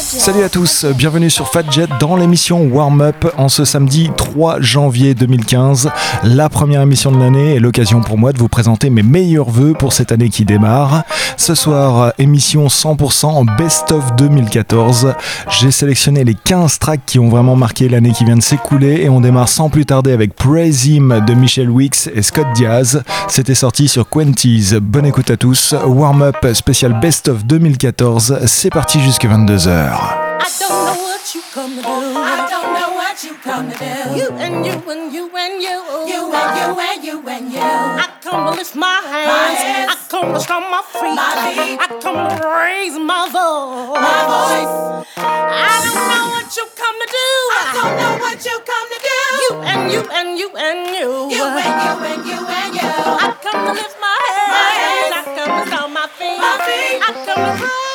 Salut à tous, bienvenue sur Fadjet dans l'émission Warm Up en ce samedi 3 janvier 2015, la première émission de l'année et l'occasion pour moi de vous présenter mes meilleurs voeux pour cette année qui démarre. Ce soir, émission 100% en Best of 2014. J'ai sélectionné les 15 tracks qui ont vraiment marqué l'année qui vient de s'écouler et on démarre sans plus tarder avec Praise Him de Michel Wicks et Scott Diaz. C'était sorti sur Quenties. Bonne écoute à tous. Warm Up spécial Best of 2014. C'est parti jusqu'à 22h. heures. I come to lift my hands. My head. I come to raise my voice My voice I don't know what you come to do I don't know what you come to do You and you and you and you You and you and you and you I come to lift my hands, my hands. I come to sound my feet. My feet. I come to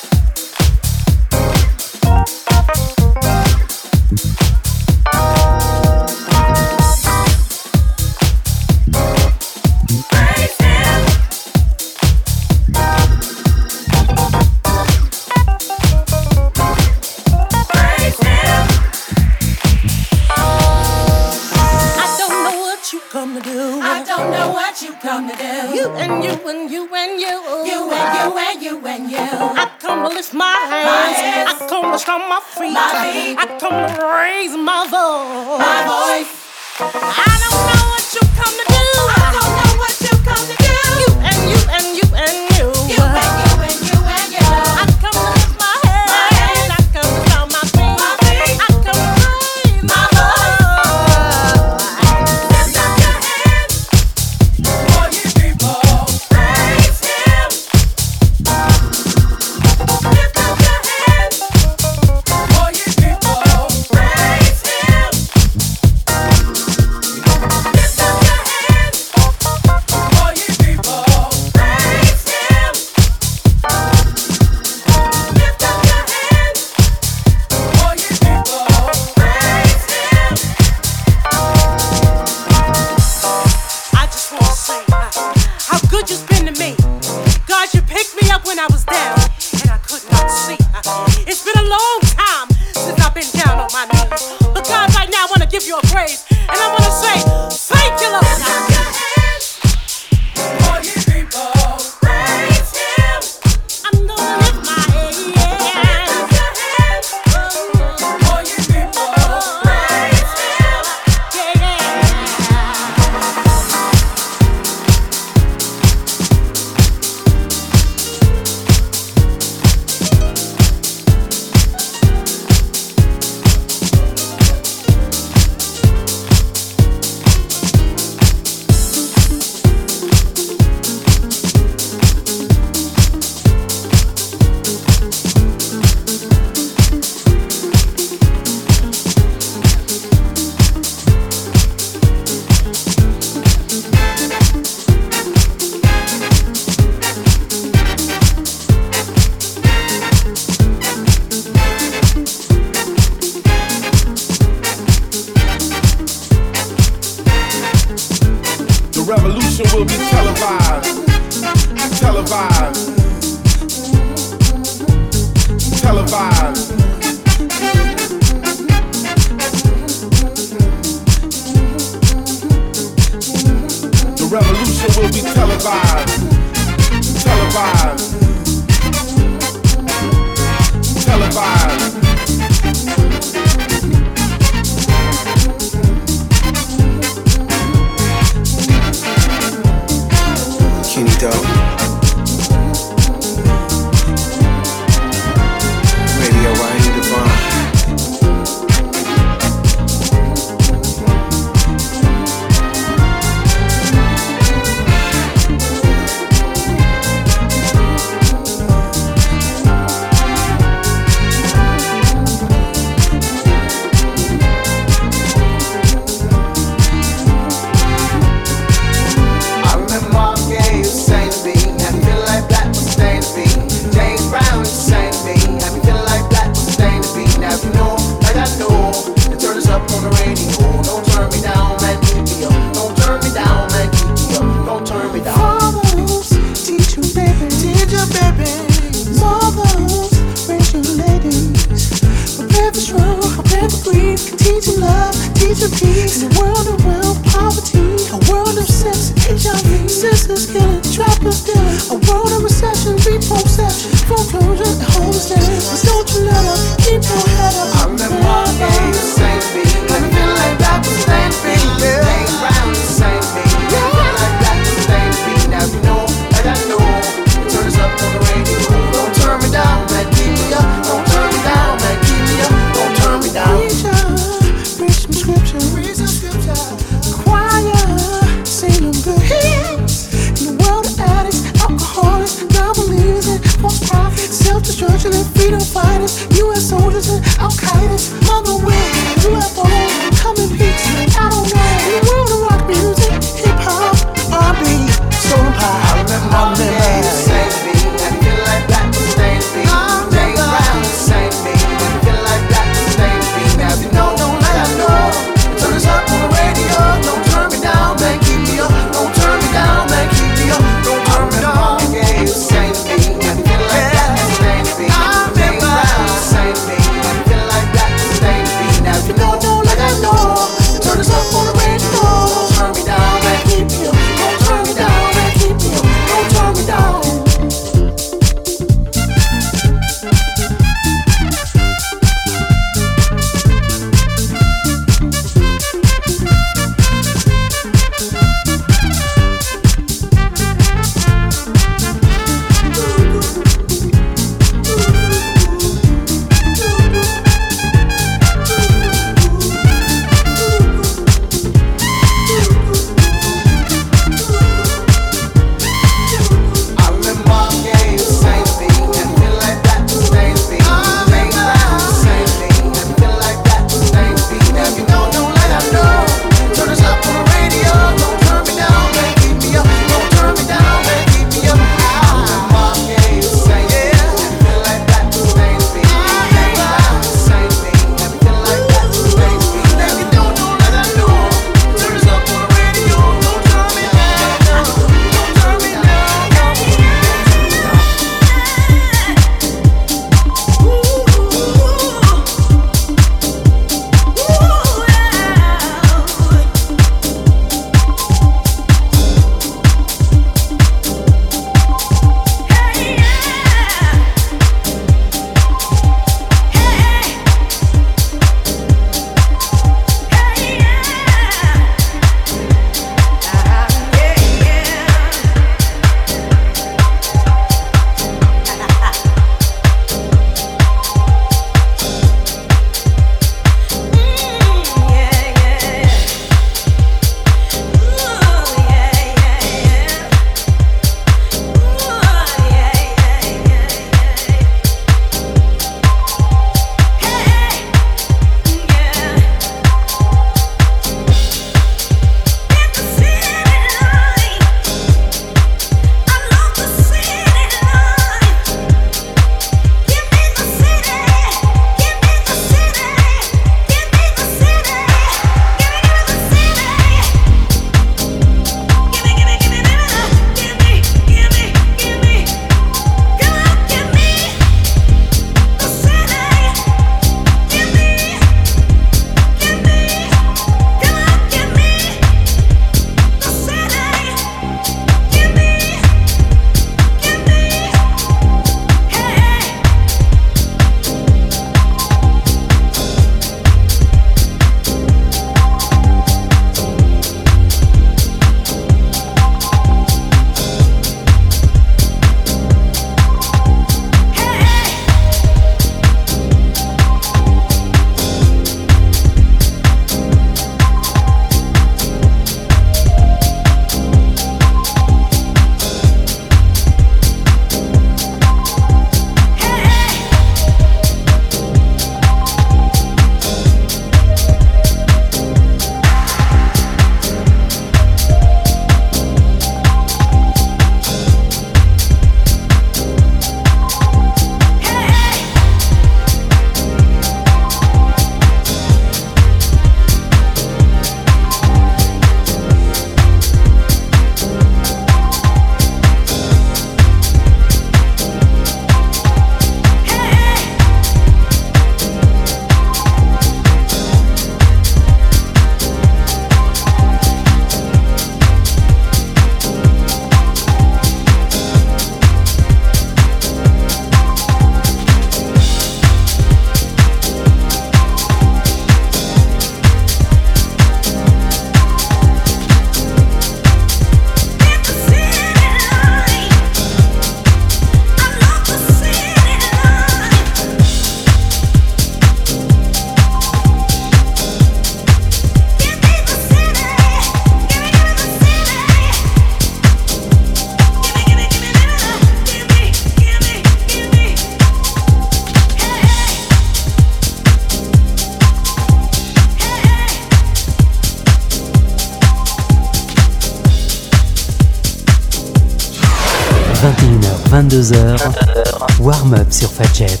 sur Fadjet.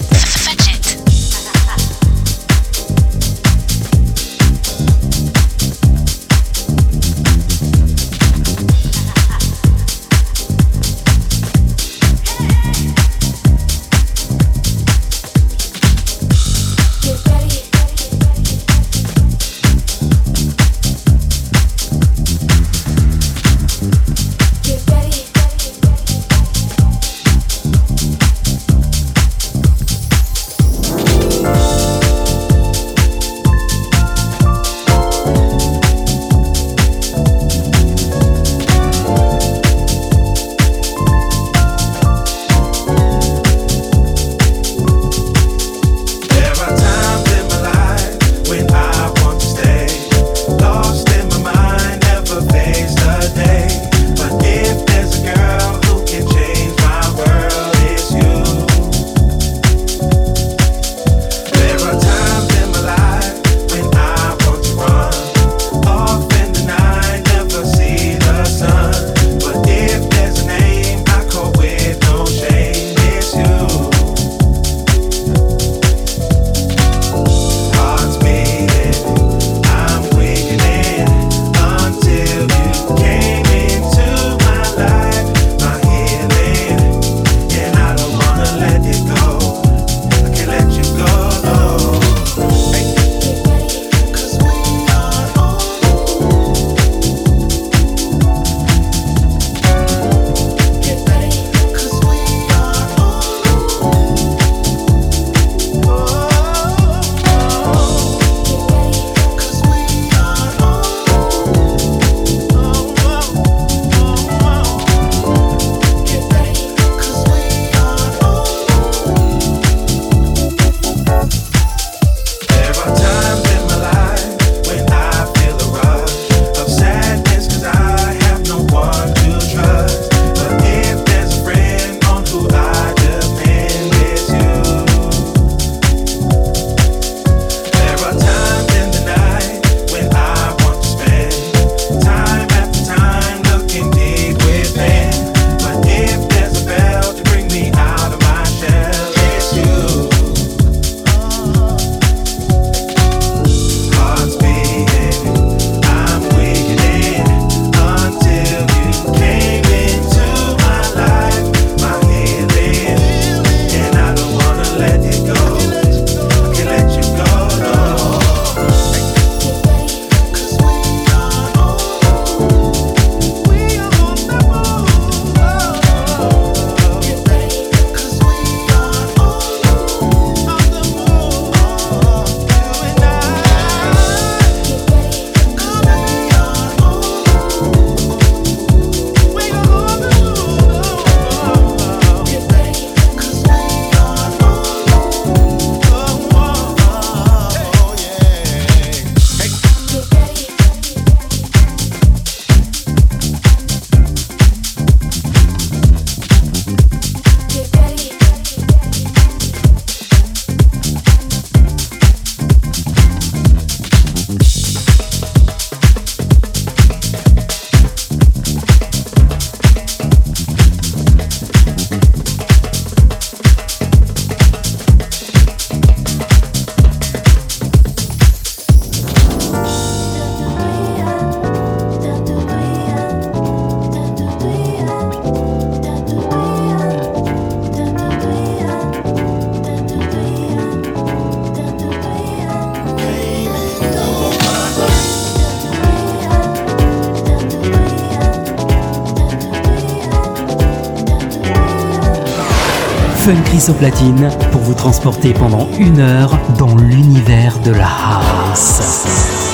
Pour vous transporter pendant une heure dans l'univers de la house.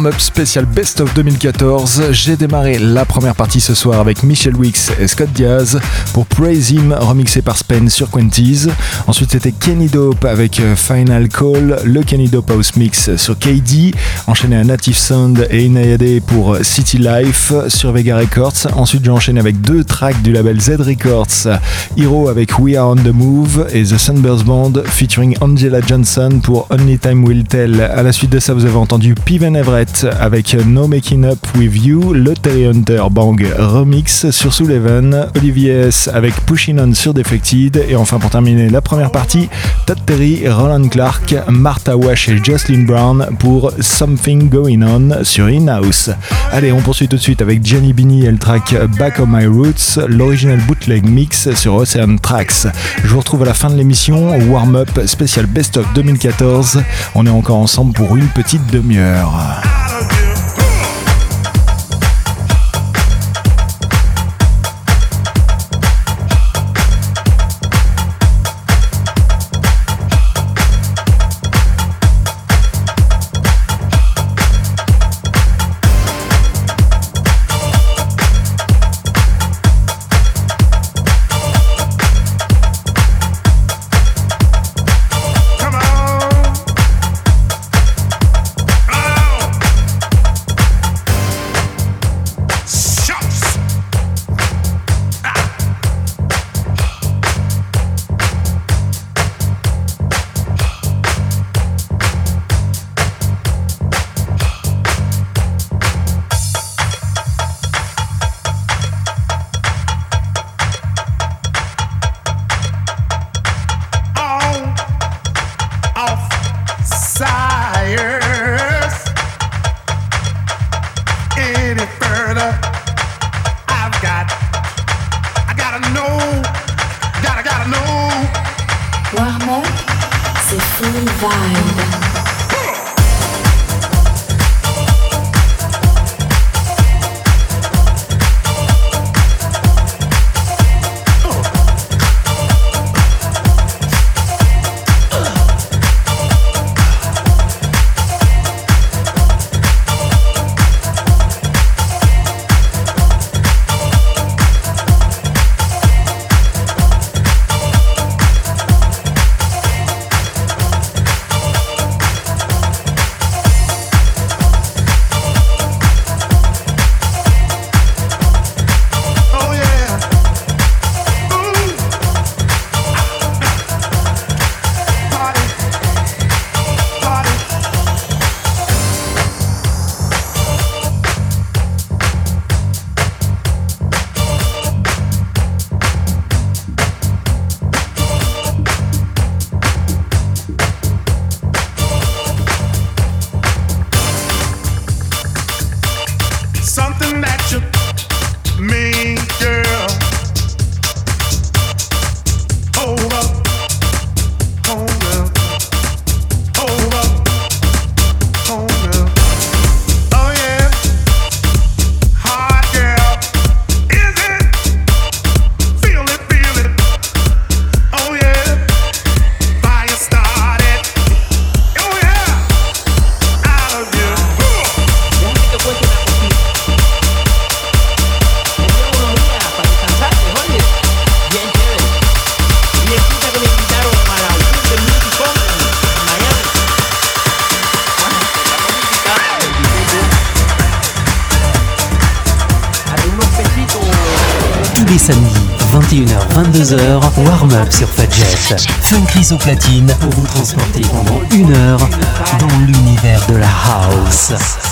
Warm-up spécial Best of 2014. J'ai démarré la première partie ce soir avec Michel Wicks et Scott Diaz pour Praise Him, remixé par Spen sur Quenties. Ensuite, c'était Kenny Dope avec euh, Final Call, le Kenny Dope House Mix sur KD. Enchaîné à Native Sound et Inayade pour City Life sur Vega Records. Ensuite, j'ai enchaîné avec deux tracks du label Z Records Hero avec We Are on the Move et The Sunburst Band featuring Angela Johnson pour Only Time Will Tell. À la suite de ça, vous avez entendu Piven Everett avec No Making Up With You, le Terry Hunter Bang remix sur Sullivan, Olivier S avec Pushing On sur Defected et enfin pour terminer la première partie, Todd Terry, Roland Clark, Martha Wash et Jocelyn Brown pour Something Going On sur In-House. Allez, on poursuit tout de suite avec Jenny Bini et le track Back on My Roots, l'original bootleg mix sur Ocean Tracks. Je vous retrouve à la fin de l'émission, warm-up spécial Best of 2014. On est encore ensemble pour une petite demi-heure. Warm-up sur Fadjet. Fun au platine pour vous transporter pendant une heure dans l'univers de la house.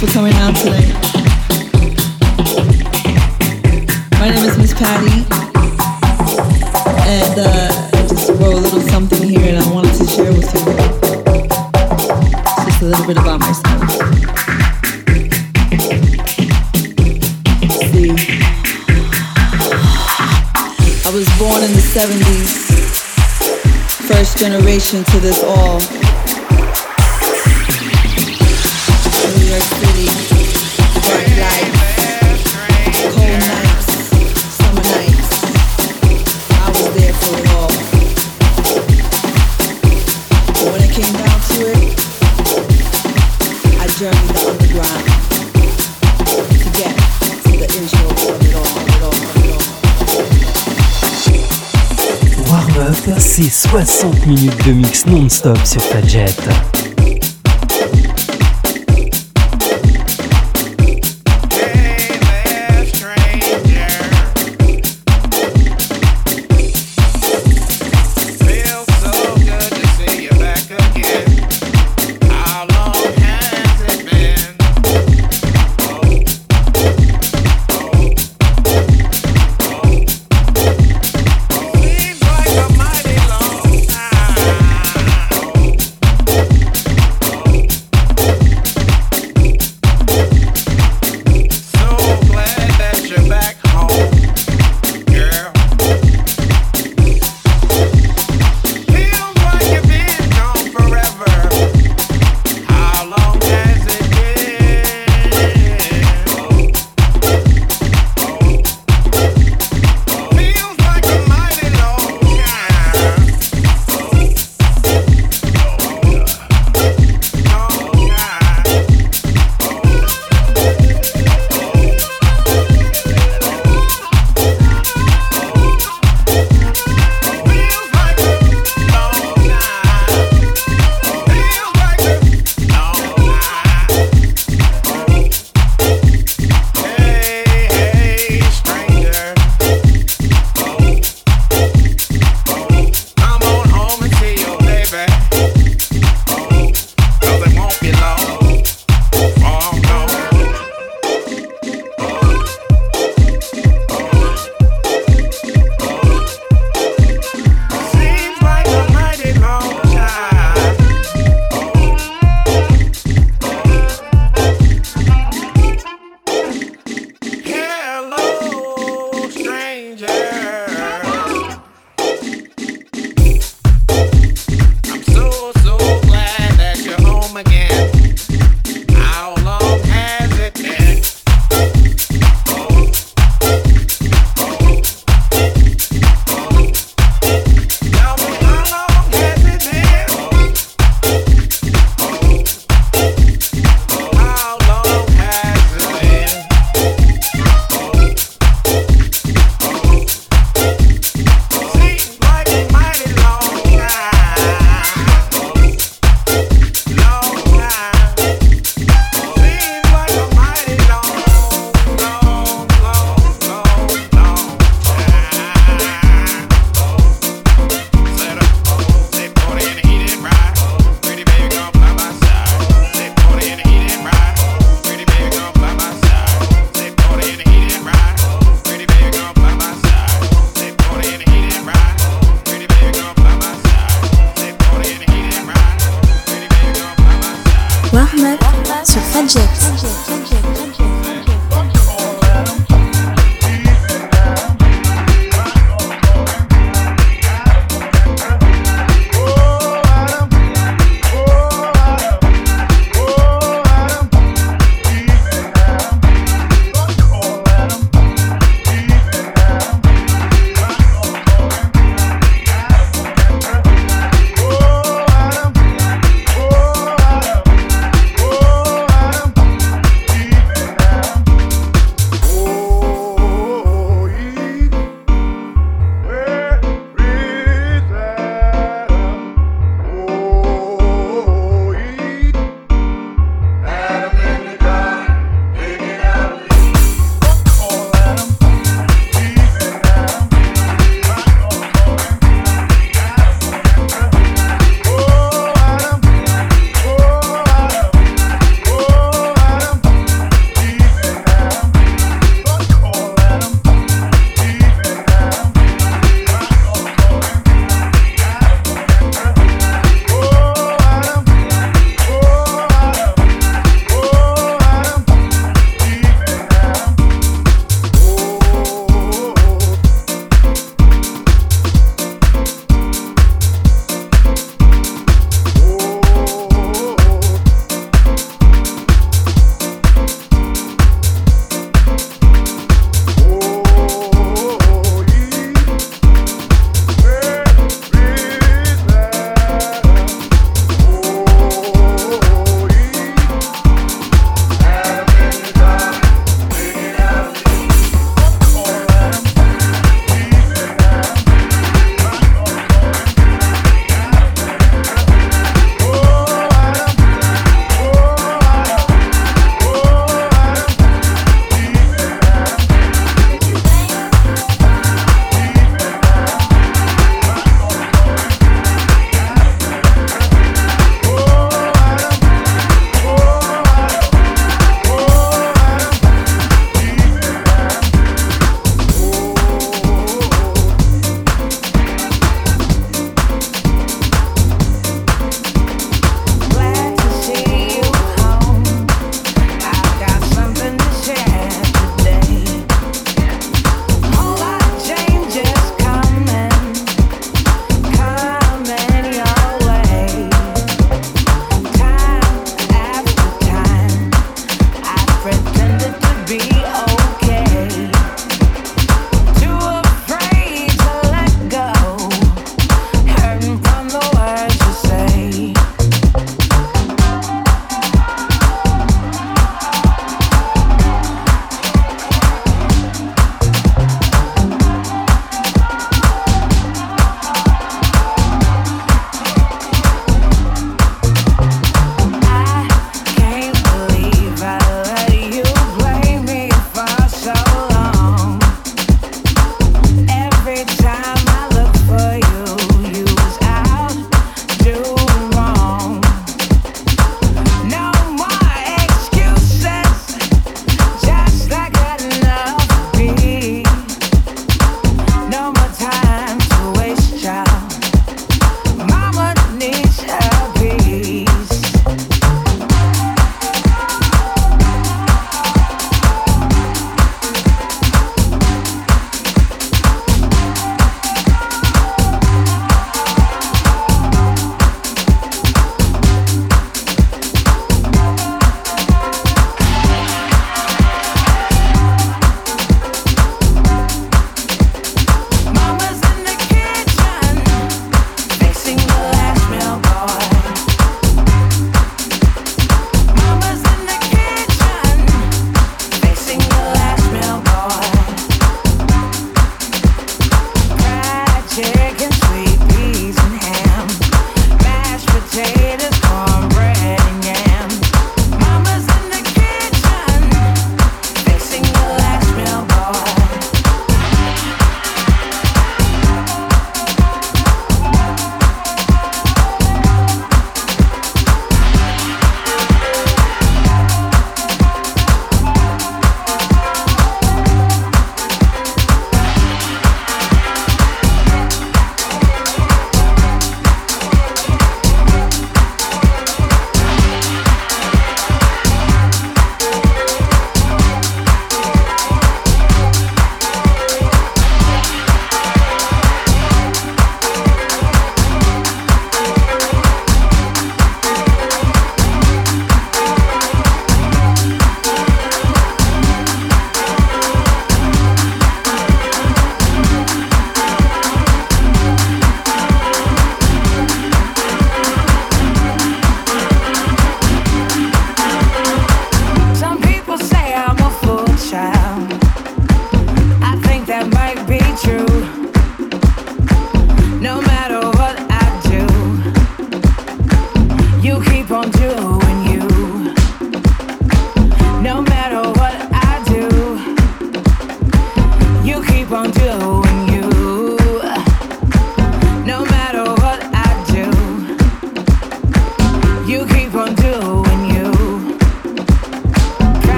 for coming out today. My name is Miss Patty, and uh, I just wrote a little something here, and I wanted to share with you just a little bit about myself. See, I was born in the '70s, first generation to this all. C'est 60 minutes de mix non-stop sur Fadjet.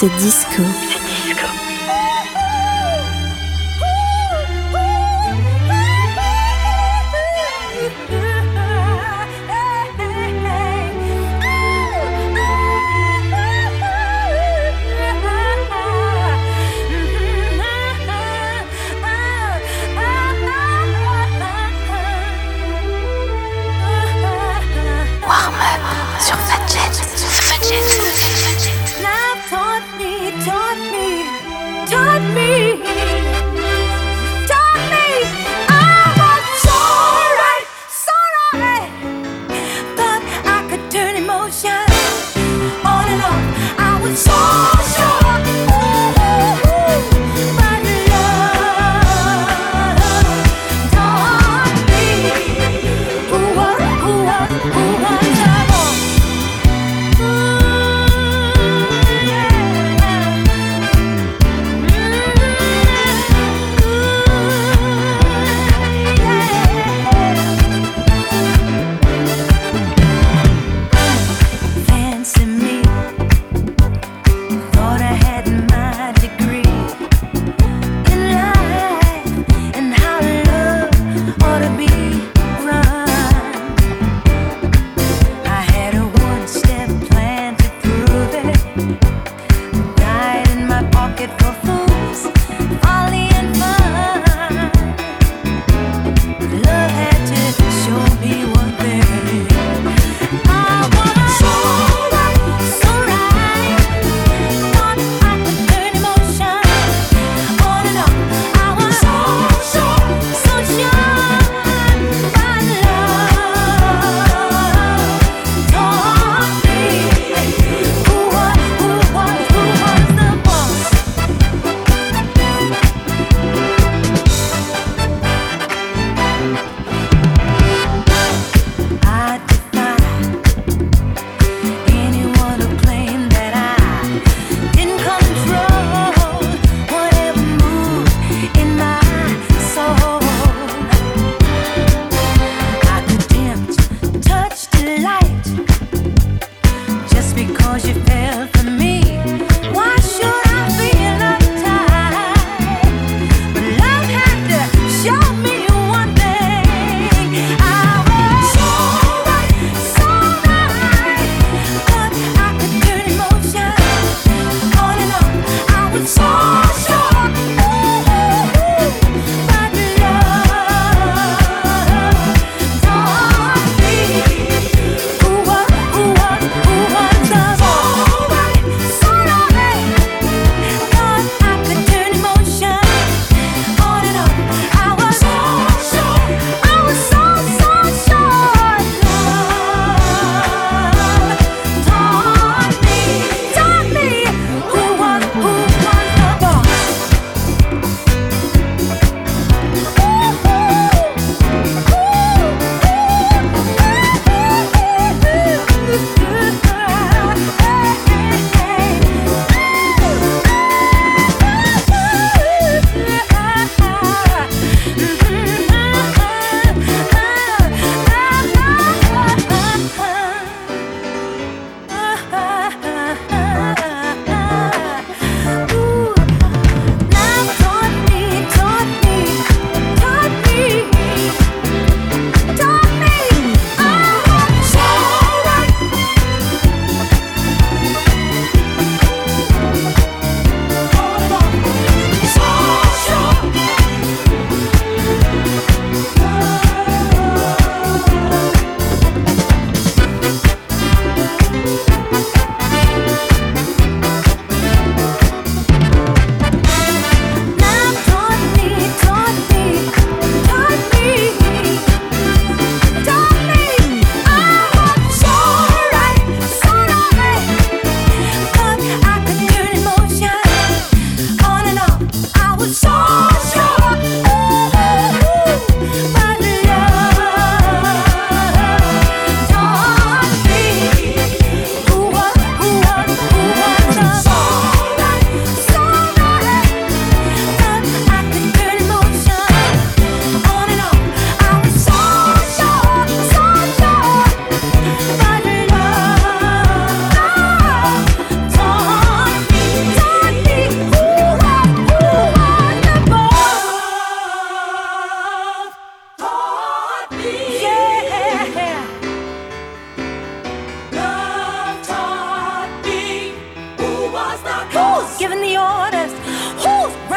C'est disco.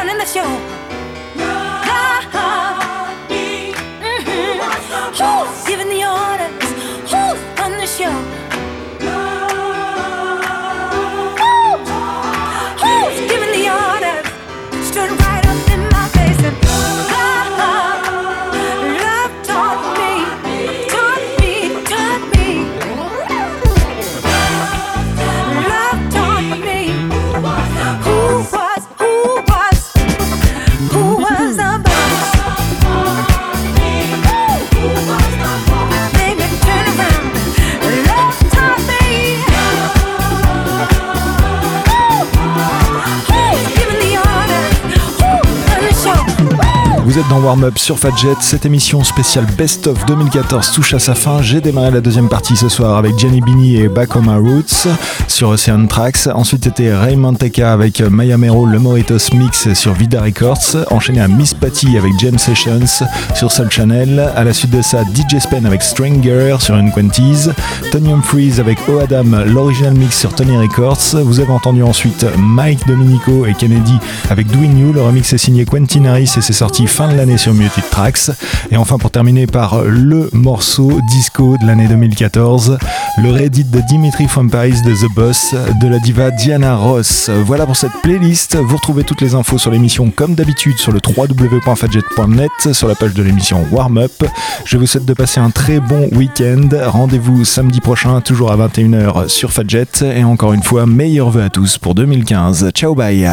running the show. Vous êtes dans Warm Up sur Fadjet. Cette émission spéciale Best of 2014 touche à sa fin. J'ai démarré la deuxième partie ce soir avec Gianni Bini et Back on My Roots sur Ocean Tracks. Ensuite, c'était Raymond Teka avec Maya Mero, le Moritos Mix sur Vida Records. Enchaîné à Miss Patty avec James Sessions sur Soul Channel. À la suite de ça, DJ Spen avec Stranger sur Unquenties. Tony Humphries avec O Adam, l'original mix sur Tony Records. Vous avez entendu ensuite Mike Dominico et Kennedy avec Doing You. Le remix est signé Quentin Harris et c'est sorti fin de l'année sur Muted Tracks. Et enfin, pour terminer par le morceau disco de l'année 2014, le Reddit de Dimitri from Paris de The Boss de la diva Diana Ross. Voilà pour cette playlist. Vous retrouvez toutes les infos sur l'émission comme d'habitude sur le www.fadjet.net sur la page de l'émission Warm Up. Je vous souhaite de passer un très bon week-end. Rendez-vous samedi prochain, toujours à 21h sur Fadjet. Et encore une fois, meilleurs vœux à tous pour 2015. Ciao, bye!